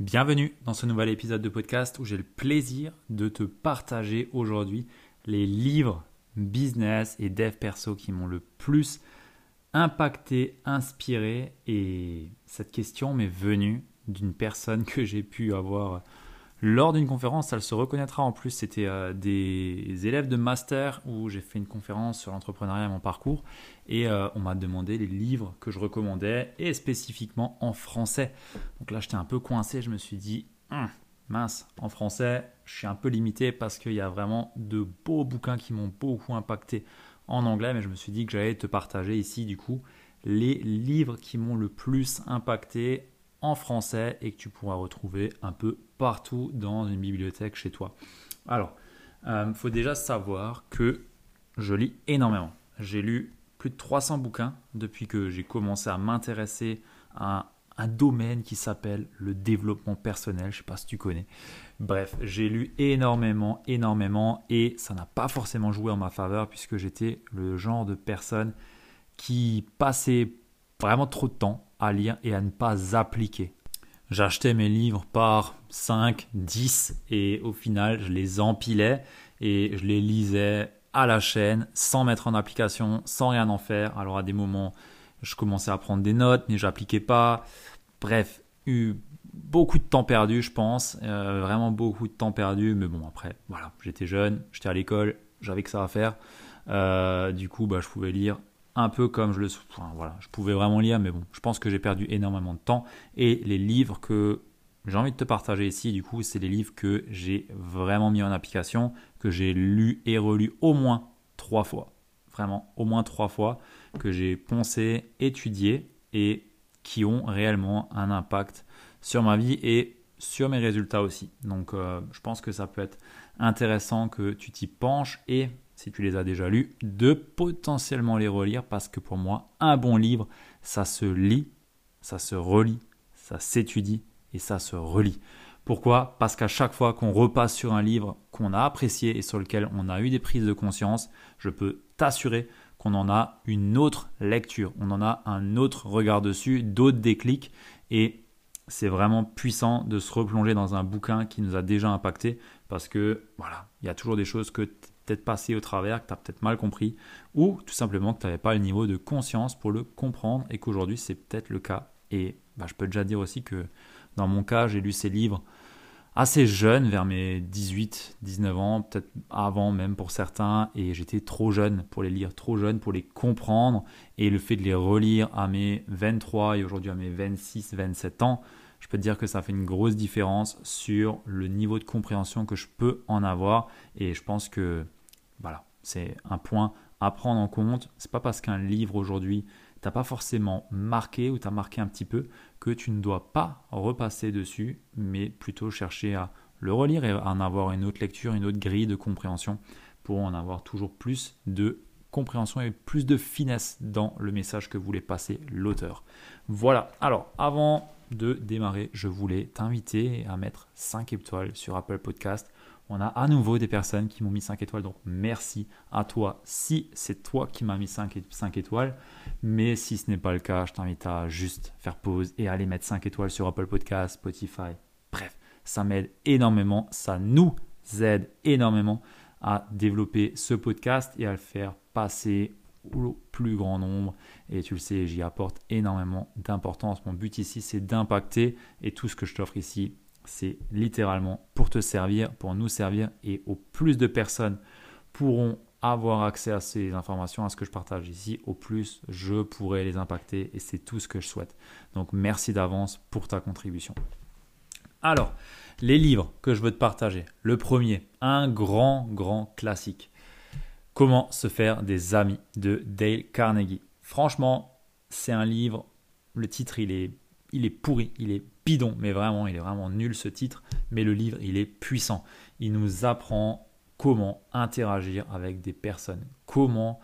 Bienvenue dans ce nouvel épisode de podcast où j'ai le plaisir de te partager aujourd'hui les livres business et dev perso qui m'ont le plus impacté, inspiré. Et cette question m'est venue d'une personne que j'ai pu avoir lors d'une conférence, elle se reconnaîtra. En plus, c'était euh, des élèves de master où j'ai fait une conférence sur l'entrepreneuriat et mon parcours. Et euh, on m'a demandé les livres que je recommandais et spécifiquement en français. Donc là j'étais un peu coincé, je me suis dit, hum, mince, en français je suis un peu limité parce qu'il y a vraiment de beaux bouquins qui m'ont beaucoup impacté en anglais, mais je me suis dit que j'allais te partager ici du coup les livres qui m'ont le plus impacté en français et que tu pourras retrouver un peu partout dans une bibliothèque chez toi. Alors, euh, faut déjà savoir que je lis énormément. J'ai lu plus de 300 bouquins depuis que j'ai commencé à m'intéresser à un domaine qui s'appelle le développement personnel. Je sais pas si tu connais. Bref, j'ai lu énormément, énormément et ça n'a pas forcément joué en ma faveur puisque j'étais le genre de personne qui passait vraiment trop de temps à lire et à ne pas appliquer. J'achetais mes livres par 5, 10 et au final je les empilais et je les lisais à la chaîne sans mettre en application, sans rien en faire. Alors à des moments je commençais à prendre des notes mais j'appliquais pas. Bref, eu beaucoup de temps perdu je pense, euh, vraiment beaucoup de temps perdu mais bon après voilà, j'étais jeune, j'étais à l'école, j'avais que ça à faire. Euh, du coup bah, je pouvais lire un peu comme je le voilà, je pouvais vraiment lire, mais bon, je pense que j'ai perdu énormément de temps. Et les livres que j'ai envie de te partager ici, du coup, c'est les livres que j'ai vraiment mis en application, que j'ai lu et relu au moins trois fois. Vraiment, au moins trois fois, que j'ai pensé, étudié et qui ont réellement un impact sur ma vie et sur mes résultats aussi. Donc, euh, je pense que ça peut être intéressant que tu t'y penches et si tu les as déjà lus, de potentiellement les relire parce que pour moi, un bon livre, ça se lit, ça se relit, ça s'étudie et ça se relit. Pourquoi? Parce qu'à chaque fois qu'on repasse sur un livre qu'on a apprécié et sur lequel on a eu des prises de conscience, je peux t'assurer qu'on en a une autre lecture, on en a un autre regard dessus, d'autres déclics et c'est vraiment puissant de se replonger dans un bouquin qui nous a déjà impacté parce que voilà, il y a toujours des choses que peut-être passé au travers, que tu as peut-être mal compris, ou tout simplement que tu n'avais pas le niveau de conscience pour le comprendre et qu'aujourd'hui c'est peut-être le cas. Et bah, je peux déjà dire aussi que dans mon cas, j'ai lu ces livres assez jeune, vers mes 18, 19 ans, peut-être avant même pour certains, et j'étais trop jeune pour les lire, trop jeune pour les comprendre, et le fait de les relire à mes 23 et aujourd'hui à mes 26, 27 ans, je peux te dire que ça fait une grosse différence sur le niveau de compréhension que je peux en avoir, et je pense que voilà, c'est un point à prendre en compte. C'est pas parce qu'un livre aujourd'hui t'a pas forcément marqué ou t'a marqué un petit peu que tu ne dois pas repasser dessus, mais plutôt chercher à le relire et à en avoir une autre lecture, une autre grille de compréhension pour en avoir toujours plus de compréhension et plus de finesse dans le message que voulait passer l'auteur. Voilà, alors avant de démarrer, je voulais t'inviter à mettre 5 étoiles sur Apple Podcast on a à nouveau des personnes qui m'ont mis 5 étoiles. Donc merci à toi si c'est toi qui m'as mis 5, étoiles. Mais si ce n'est pas le cas, je t'invite à juste faire pause et aller mettre 5 étoiles sur Apple Podcast, Spotify. Bref, ça m'aide énormément. Ça nous aide énormément à développer ce podcast et à le faire passer au plus grand nombre. Et tu le sais, j'y apporte énormément d'importance. Mon but ici, c'est d'impacter et tout ce que je t'offre ici, c'est littéralement pour te servir, pour nous servir et au plus de personnes pourront avoir accès à ces informations, à ce que je partage ici, au plus je pourrai les impacter et c'est tout ce que je souhaite. Donc merci d'avance pour ta contribution. Alors, les livres que je veux te partager. Le premier, un grand, grand classique. Comment se faire des amis de Dale Carnegie. Franchement, c'est un livre, le titre il est, il est pourri, il est bidon, mais vraiment, il est vraiment nul ce titre, mais le livre, il est puissant. Il nous apprend comment interagir avec des personnes, comment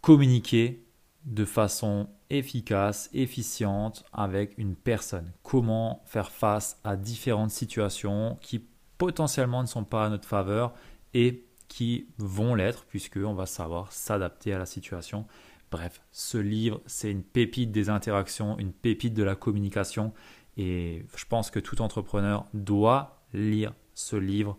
communiquer de façon efficace, efficiente avec une personne, comment faire face à différentes situations qui potentiellement ne sont pas à notre faveur et qui vont l'être puisqu'on va savoir s'adapter à la situation. Bref, ce livre, c'est une pépite des interactions, une pépite de la communication et je pense que tout entrepreneur doit lire ce livre.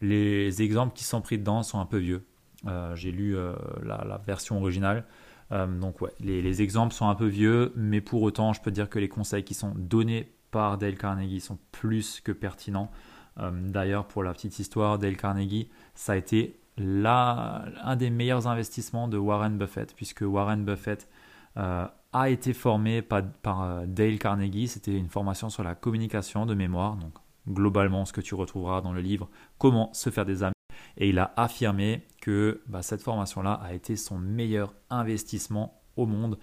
Les exemples qui sont pris dedans sont un peu vieux. Euh, j'ai lu euh, la, version originale. Euh, donc ouais, les, les, exemples sont un peu vieux, mais pour autant, je peux dire que les conseils qui sont donnés par Dale Carnegie sont plus que pertinents. D'ailleurs, pour la petite histoire, Dale Carnegie, ça a été là un des meilleurs investissements de Warren Buffett, puisque Warren Buffett a été formé par, par Dale Carnegie. C'était une formation sur la communication de mémoire, donc globalement ce que tu retrouveras dans le livre Comment se faire des amis. Et il a affirmé que bah, cette formation-là a été son meilleur investissement au monde,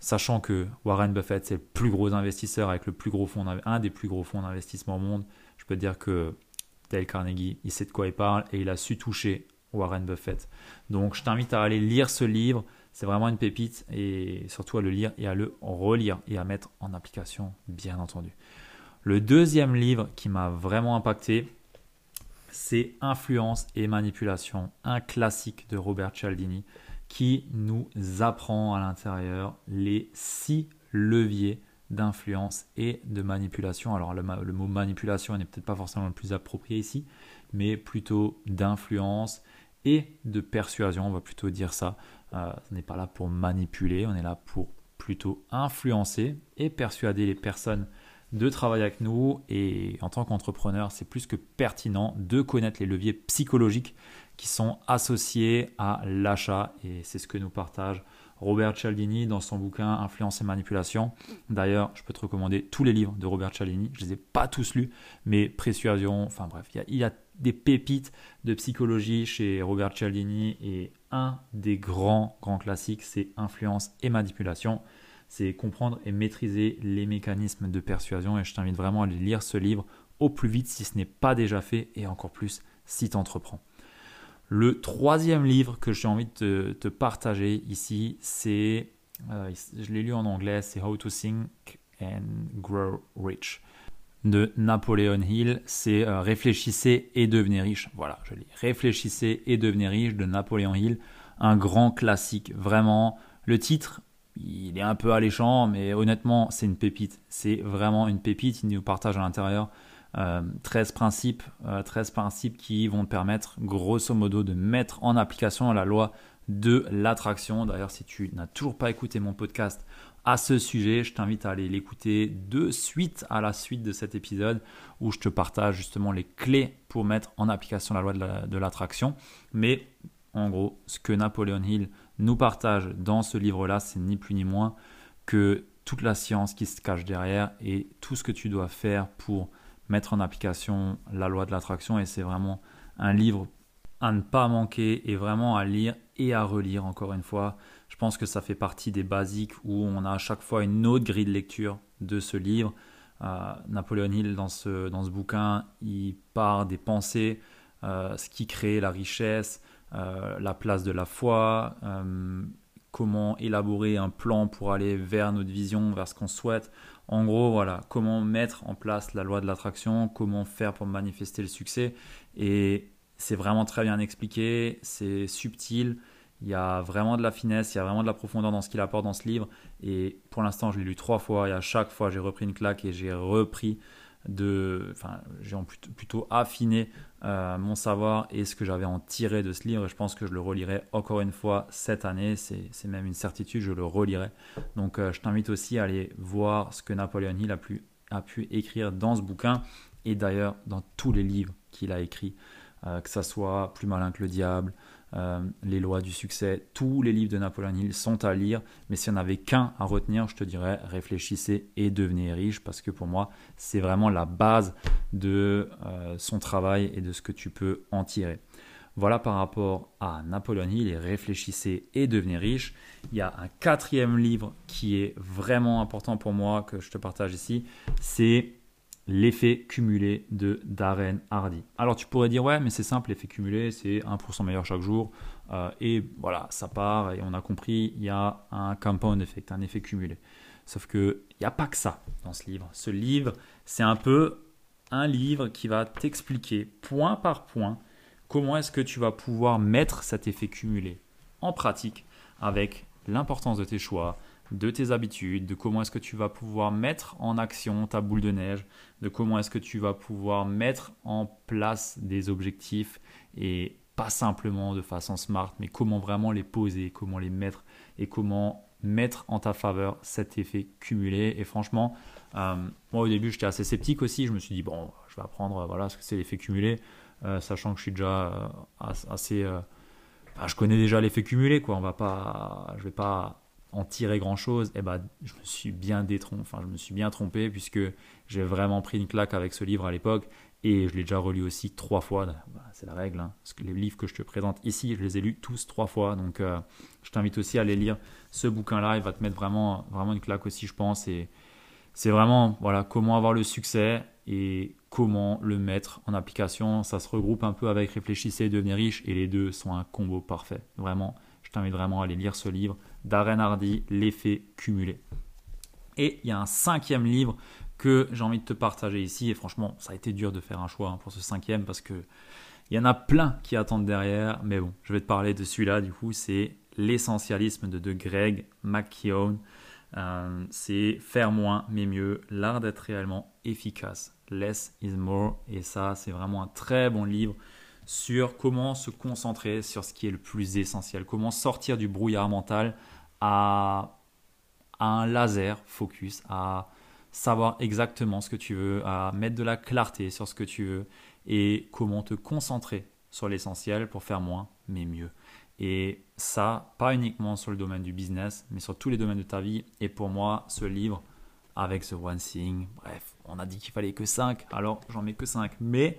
sachant que Warren Buffett, c'est le plus gros investisseur avec le plus gros fonds, un des plus gros fonds d'investissement au monde. Je peux dire que Dale Carnegie, il sait de quoi il parle et il a su toucher Warren Buffett. Donc je t'invite à aller lire ce livre. C'est vraiment une pépite et surtout à le lire et à le relire et à mettre en application, bien entendu. Le deuxième livre qui m'a vraiment impacté, c'est Influence et manipulation, un classique de Robert Cialdini qui nous apprend à l'intérieur les six leviers d'influence et de manipulation. Alors le, mot manipulation n'est peut-être pas forcément le plus approprié ici, mais plutôt d'influence et de persuasion, on va plutôt dire ça. Euh, on n'est pas là pour manipuler, on est là pour plutôt influencer et persuader les personnes de travailler avec nous et en tant qu'entrepreneur, c'est plus que pertinent de connaître les leviers psychologiques qui sont associés à l'achat et c'est ce que nous partage Robert Cialdini dans son bouquin Influence et manipulation. D'ailleurs, je peux te recommander tous les livres de Robert Cialdini. Je ne les ai pas tous lus, mais Persuasion, enfin bref, il y, a, des pépites de psychologie chez Robert Cialdini et un des grands, grands classiques, c'est Influence et manipulation c'est comprendre et maîtriser les mécanismes de persuasion. Et je t'invite vraiment à lire ce livre au plus vite si ce n'est pas déjà fait et encore plus si tu entreprends. Le troisième livre que j'ai envie de te, partager ici, c'est, euh, je l'ai lu en anglais, c'est How to Think and Grow Rich de Napoleon Hill. C'est euh, Réfléchissez et devenez riche. Voilà, je lis. Réfléchissez et devenez riche de Napoléon Hill. Un grand classique, vraiment. Le titre il est un peu alléchant, mais honnêtement, c'est une pépite. C'est vraiment une pépite. Il nous partage à l'intérieur 13 euh, principes, 13 euh, principes qui vont te permettre, grosso modo, de mettre en application la loi de l'attraction. D'ailleurs, si tu n'as toujours pas écouté mon podcast à ce sujet, je t'invite à aller l'écouter de suite à la suite de cet épisode où je te partage justement les clés pour mettre en application la loi de l'attraction. Mais en gros, ce que Napoleon Hill nous partage dans ce livre-là, c'est ni plus ni moins que toute la science qui se cache derrière et tout ce que tu dois faire pour mettre en application la loi de l'attraction. Et c'est vraiment un livre à ne pas manquer et vraiment à lire et à relire encore une fois. Je pense que ça fait partie des basiques où on a à chaque fois une autre grille de lecture de ce livre. Euh, Napoléon Hill, dans ce, dans ce bouquin, il part des pensées, euh, ce qui crée la richesse, euh, la place de la foi, comment élaborer un plan pour aller vers notre vision, vers ce qu'on souhaite. En gros, voilà, comment mettre en place la loi de l'attraction, comment faire pour manifester le succès. Et c'est vraiment très bien expliqué, c'est subtil, il y a vraiment de la finesse, il y a vraiment de la profondeur dans ce qu'il apporte dans ce livre. Et pour l'instant, je l'ai lu trois fois et à chaque fois, j'ai repris une claque et j'ai repris de, enfin, j'ai plutôt affiné euh, mon savoir et ce que j'avais en tiré de ce livre. Je pense que je le relirai encore une fois cette année. C'est même une certitude, je le relirai. Donc euh, je t'invite aussi à aller voir ce que Napoléon Hill a pu, a pu écrire dans ce bouquin et d'ailleurs dans tous les livres qu'il a écrits, euh, que ça soit Plus malin que le diable, euh, les lois du succès, tous les livres de Napoléon Hill sont à lire, mais s'il n'y en avait qu'un à retenir, je te dirais réfléchissez et devenez riche, parce que pour moi, c'est vraiment la base de euh, son travail et de ce que tu peux en tirer. Voilà par rapport à Napoléon Hill et réfléchissez et devenez riche. Il y a un quatrième livre qui est vraiment important pour moi que je te partage ici. C'est l'effet cumulé de Darren Hardy. Alors tu pourrais dire ouais mais c'est simple, l'effet cumulé c'est 1% meilleur chaque jour euh, et voilà ça part et on a compris il y a un compound effect, un effet cumulé. Sauf que il n'y a pas que ça dans ce livre. Ce livre c'est un peu un livre qui va t'expliquer point par point comment est-ce que tu vas pouvoir mettre cet effet cumulé en pratique avec l'importance de tes choix, de tes habitudes, de comment est-ce que tu vas pouvoir mettre en action ta boule de neige, de comment est-ce que tu vas pouvoir mettre en place des objectifs et pas simplement de façon smart, mais comment vraiment les poser, comment les mettre et comment mettre en ta faveur cet effet cumulé. Et franchement, euh, moi au début j'étais assez sceptique aussi, je me suis dit bon, je vais apprendre voilà ce que c'est l'effet cumulé, euh, sachant que je suis déjà euh, assez... je connais déjà l'effet cumulé, quoi. On va pas, je vais pas en tirer grand chose, eh ben, je me suis bien détrompé, enfin, je me suis bien trompé puisque j'ai vraiment pris une claque avec ce livre à l'époque et je l'ai déjà relu aussi trois fois. Bah, c'est la règle. Hein. les livres que je te présente ici, je les ai lus tous trois fois. Donc, euh, je t'invite aussi à aller lire ce bouquin-là. Il va te mettre vraiment, vraiment une claque aussi, je pense. Et c'est vraiment, voilà, comment avoir le succès et comment le mettre en application. Ça se regroupe un peu avec Réfléchissez et devenir riche et les deux sont un combo parfait. Vraiment, je t'invite vraiment à aller lire ce livre. Darren Hardy, L'effet cumulé. Et il y a un cinquième livre que j'ai envie de te partager ici. Et franchement, ça a été dur de faire un choix hein, pour ce cinquième parce que il y en a plein qui attendent derrière. Mais bon, je vais te parler de celui-là. Du coup, c'est L'essentialisme de, de Greg McKeown. Euh, c'est faire moins mais mieux, l'art d'être réellement efficace. Less is more. Et ça, c'est vraiment un très bon livre sur comment se concentrer sur ce qui est le plus essentiel, comment sortir du brouillard mental à, un laser focus, à savoir exactement ce que tu veux, à mettre de la clarté sur ce que tu veux et comment te concentrer sur l'essentiel pour faire moins mais mieux. Et ça, pas uniquement sur le domaine du business, mais sur tous les domaines de ta vie. Et pour moi, ce livre, avec The One Thing. Bref, on a dit qu'il fallait que 5, alors j'en mets que 5. Mais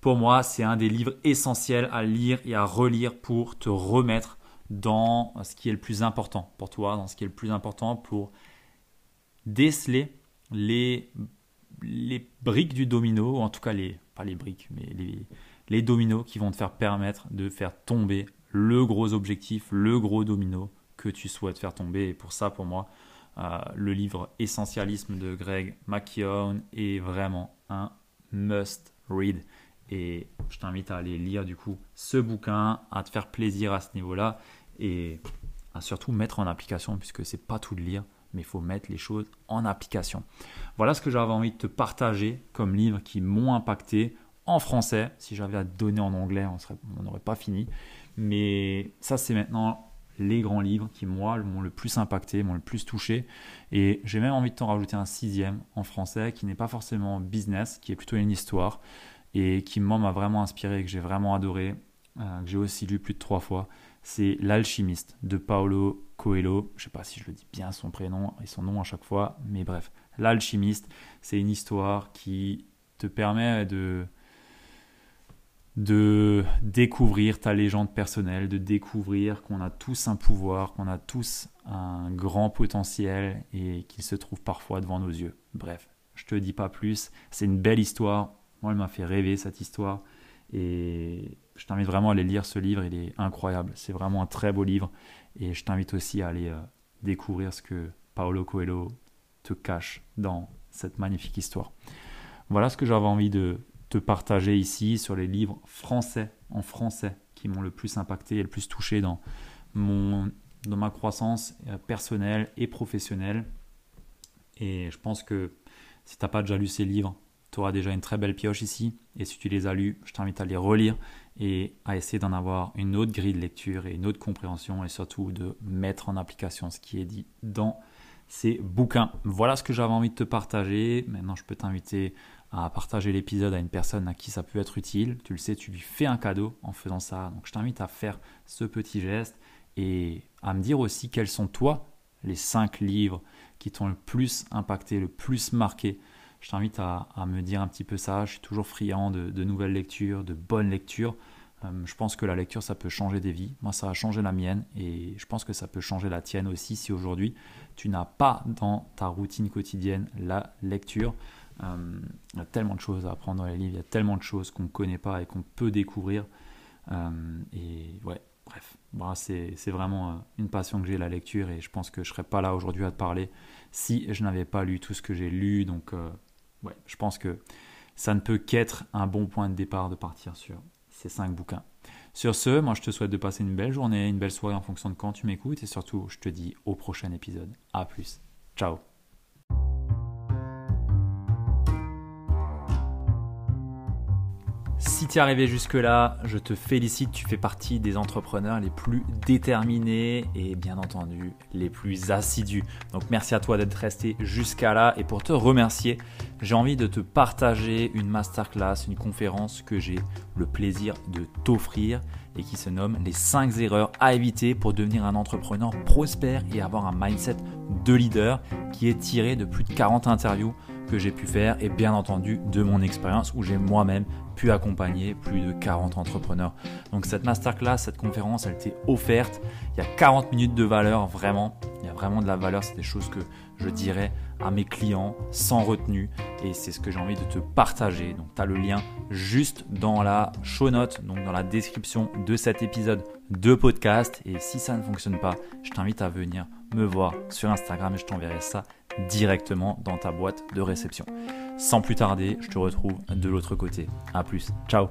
pour moi, c'est un des livres essentiels à lire et à relire pour te remettre dans ce qui est le plus important pour toi, dans ce qui est le plus important pour déceler les, briques du domino, ou en tout cas les, pas les briques, mais les, dominos qui vont te faire permettre de faire tomber le gros objectif, le gros domino que tu souhaites faire tomber. Et pour ça, pour moi, le livre Essentialisme de Greg McKeown est vraiment un must read. Et je t'invite à aller lire du coup ce bouquin, à te faire plaisir à ce niveau-là et à surtout mettre en application puisque c'est pas tout de lire, mais il faut mettre les choses en application. Voilà ce que j'avais envie de te partager comme livre qui m'ont impacté en français. Si j'avais à te donner en anglais, on n'aurait pas fini. Mais ça, c'est maintenant les grands livres qui, moi, m'ont le plus impacté, m'ont le plus touché. Et j'ai même envie de t'en rajouter un sixième en français qui n'est pas forcément business, qui est plutôt une histoire et qui, moi, m'a vraiment inspiré, que j'ai vraiment adoré, euh, que j'ai aussi lu plus de trois fois. C'est L'Alchimiste de Paolo Coelho. Je ne sais pas si je le dis bien son prénom et son nom à chaque fois, mais bref. L'Alchimiste, c'est une histoire qui te permet de de découvrir ta légende personnelle, de découvrir qu'on a tous un pouvoir, qu'on a tous un grand potentiel et qu'il se trouve parfois devant nos yeux. Bref, je te dis pas plus, c'est une belle histoire. Moi, elle m'a fait rêver cette histoire et je t'invite vraiment à aller lire ce livre, il est incroyable. C'est vraiment un très beau livre et je t'invite aussi à aller euh, découvrir ce que Paolo Coelho te cache dans cette magnifique histoire. Voilà ce que j'avais envie de te partager ici sur les livres français, en français, qui m'ont le plus impacté et le plus touché dans, mon, dans ma croissance euh, personnelle et professionnelle. Et je pense que si tu n'as pas déjà lu ces livres, tu auras déjà une très belle pioche ici. Et si tu les as lus, je t'invite à les relire et à essayer d'en avoir une autre grille de lecture et une autre compréhension et surtout de mettre en application ce qui est dit dans ces bouquins. Voilà ce que j'avais envie de te partager. Maintenant, je peux t'inviter à partager l'épisode à une personne à qui ça peut être utile. Tu le sais, tu lui fais un cadeau en faisant ça. Donc je t'invite à faire ce petit geste et à me dire aussi quels sont toi les cinq livres qui t'ont le plus impacté, le plus marqué. Je t'invite à, me dire un petit peu ça. Je suis toujours friand de, nouvelles lectures, de bonnes lectures. Euh, je pense que la lecture, ça peut changer des vies. Moi, ça a changé la mienne et je pense que ça peut changer la tienne aussi si aujourd'hui tu n'as pas dans ta routine quotidienne la lecture. Euh, il y a tellement de choses à apprendre dans les livres, il y a tellement de choses qu'on ne connaît pas et qu'on peut découvrir. Euh, et ouais, bref, c'est vraiment une passion que j'ai, la lecture, et je pense que je ne serais pas là aujourd'hui à te parler si je n'avais pas lu tout ce que j'ai lu. Donc, ouais, je pense que ça ne peut qu'être un bon point de départ de partir sur ces cinq bouquins. Sur ce, moi je te souhaite de passer une belle journée, une belle soirée en fonction de quand tu m'écoutes et surtout je te dis au prochain épisode. A plus. Ciao. Si tu es arrivé jusque-là, je te félicite, tu fais partie des entrepreneurs les plus déterminés et bien entendu les plus assidus. Donc merci à toi d'être resté jusqu'à là et pour te remercier, j'ai envie de te partager une masterclass, une conférence que j'ai le plaisir de t'offrir et qui se nomme les 5 erreurs à éviter pour devenir un entrepreneur prospère et avoir un mindset de leader qui est tiré de plus de 40 interviews que j'ai pu faire et bien entendu de mon expérience où j'ai moi-même pu accompagner plus de 40 entrepreneurs. Donc cette masterclass, cette conférence, elle t'est offerte. Il y a 40 minutes de valeur, vraiment. Il y a vraiment de la valeur. C'est des choses que je dirais à mes clients sans retenue et c'est ce que j'ai envie de te partager. Donc tu as le lien juste dans la show note, donc dans la description de cet épisode de podcast. Et si ça ne fonctionne pas, je t'invite à venir me voir sur Instagram et je t'enverrai ça directement dans ta boîte de réception. Sans plus tarder, je te retrouve de l'autre côté. A plus. Ciao